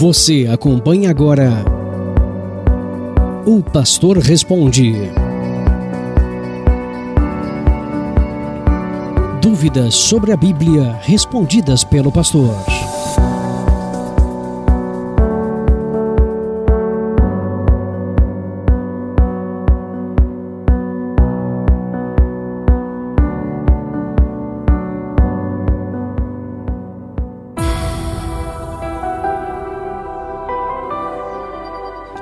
Você acompanha agora O Pastor Responde. Dúvidas sobre a Bíblia respondidas pelo pastor.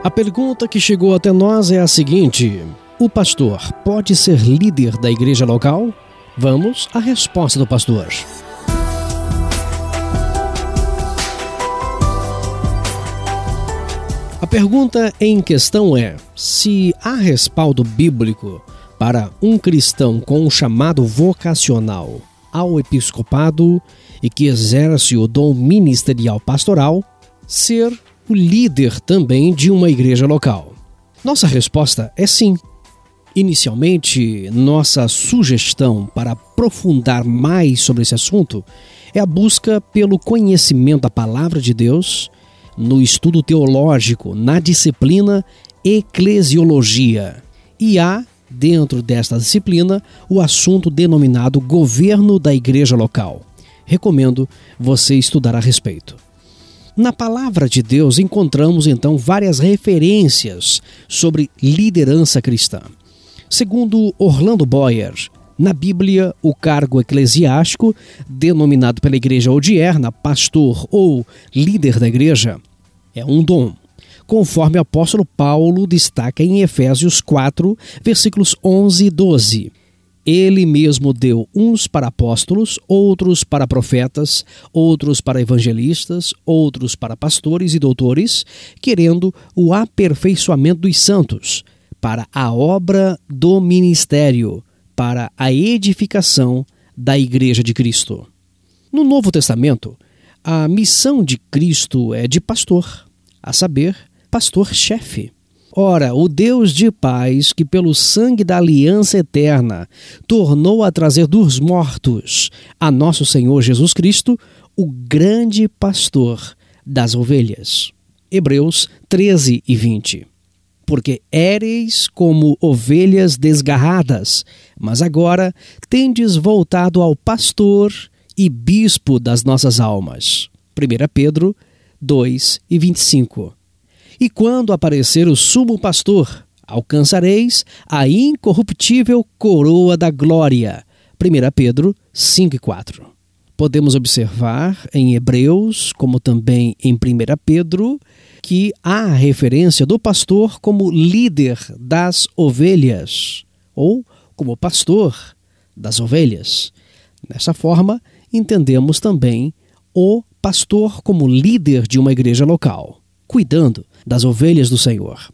A pergunta que chegou até nós é a seguinte: O pastor pode ser líder da igreja local? Vamos à resposta do pastor. A pergunta em questão é: se há respaldo bíblico para um cristão com um chamado vocacional ao episcopado e que exerce o dom ministerial pastoral, ser o líder também de uma igreja local? Nossa resposta é sim. Inicialmente, nossa sugestão para aprofundar mais sobre esse assunto é a busca pelo conhecimento da palavra de Deus no estudo teológico, na disciplina eclesiologia. E há, dentro desta disciplina, o assunto denominado governo da igreja local. Recomendo você estudar a respeito. Na palavra de Deus encontramos então várias referências sobre liderança cristã. Segundo Orlando Boyer, na Bíblia, o cargo eclesiástico, denominado pela igreja odierna pastor ou líder da igreja, é um dom, conforme o apóstolo Paulo destaca em Efésios 4, versículos 11 e 12. Ele mesmo deu uns para apóstolos, outros para profetas, outros para evangelistas, outros para pastores e doutores, querendo o aperfeiçoamento dos santos, para a obra do ministério, para a edificação da Igreja de Cristo. No Novo Testamento, a missão de Cristo é de pastor, a saber, pastor-chefe. Ora, o Deus de paz, que pelo sangue da aliança eterna tornou a trazer dos mortos a nosso Senhor Jesus Cristo, o grande pastor das ovelhas. Hebreus 13 e 20. Porque éreis como ovelhas desgarradas, mas agora tendes voltado ao pastor e bispo das nossas almas. 1 Pedro 2 e 25. E quando aparecer o sumo pastor, alcançareis a incorruptível coroa da glória. 1 Pedro 5 e 4. Podemos observar em Hebreus, como também em 1 Pedro, que há a referência do pastor como líder das ovelhas, ou como pastor das ovelhas. Dessa forma, entendemos também o pastor como líder de uma igreja local cuidando das ovelhas do Senhor.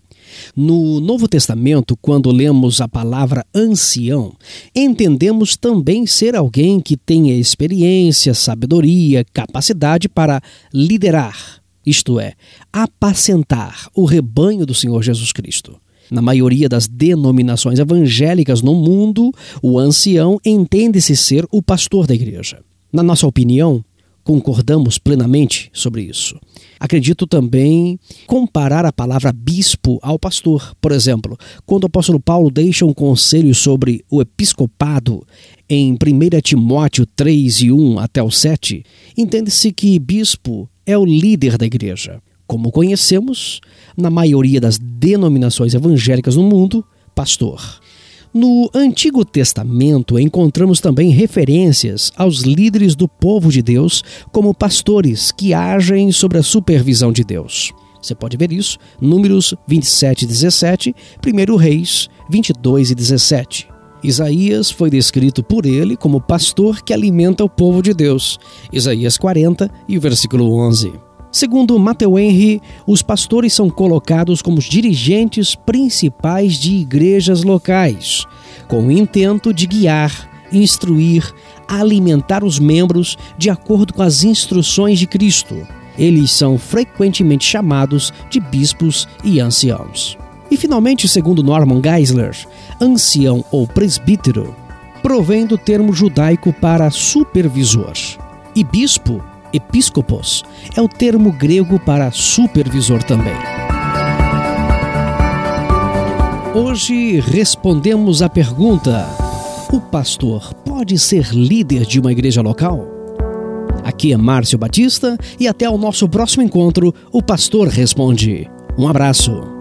No Novo Testamento, quando lemos a palavra ancião, entendemos também ser alguém que tenha experiência, sabedoria, capacidade para liderar, isto é, apacentar o rebanho do Senhor Jesus Cristo. Na maioria das denominações evangélicas no mundo, o ancião entende-se ser o pastor da igreja. Na nossa opinião, concordamos plenamente sobre isso. Acredito também comparar a palavra bispo ao pastor. Por exemplo, quando o apóstolo Paulo deixa um conselho sobre o episcopado em 1 Timóteo 3 e 1 até o 7, entende-se que bispo é o líder da igreja. Como conhecemos, na maioria das denominações evangélicas no mundo, pastor. No Antigo Testamento encontramos também referências aos líderes do povo de Deus como pastores que agem sob a supervisão de Deus. Você pode ver isso, Números 27 e 17, 1 Reis 22 e 17. Isaías foi descrito por ele como pastor que alimenta o povo de Deus. Isaías 40 e versículo 11. Segundo Matthew Henry, os pastores são colocados como os dirigentes principais de igrejas locais, com o intento de guiar, instruir, alimentar os membros de acordo com as instruções de Cristo. Eles são frequentemente chamados de bispos e anciãos. E finalmente, segundo Norman Geisler, ancião ou presbítero provém do termo judaico para supervisor. E bispo Episcopos é o termo grego para supervisor também. Hoje respondemos a pergunta: o pastor pode ser líder de uma igreja local? Aqui é Márcio Batista e até o nosso próximo encontro, o pastor responde. Um abraço.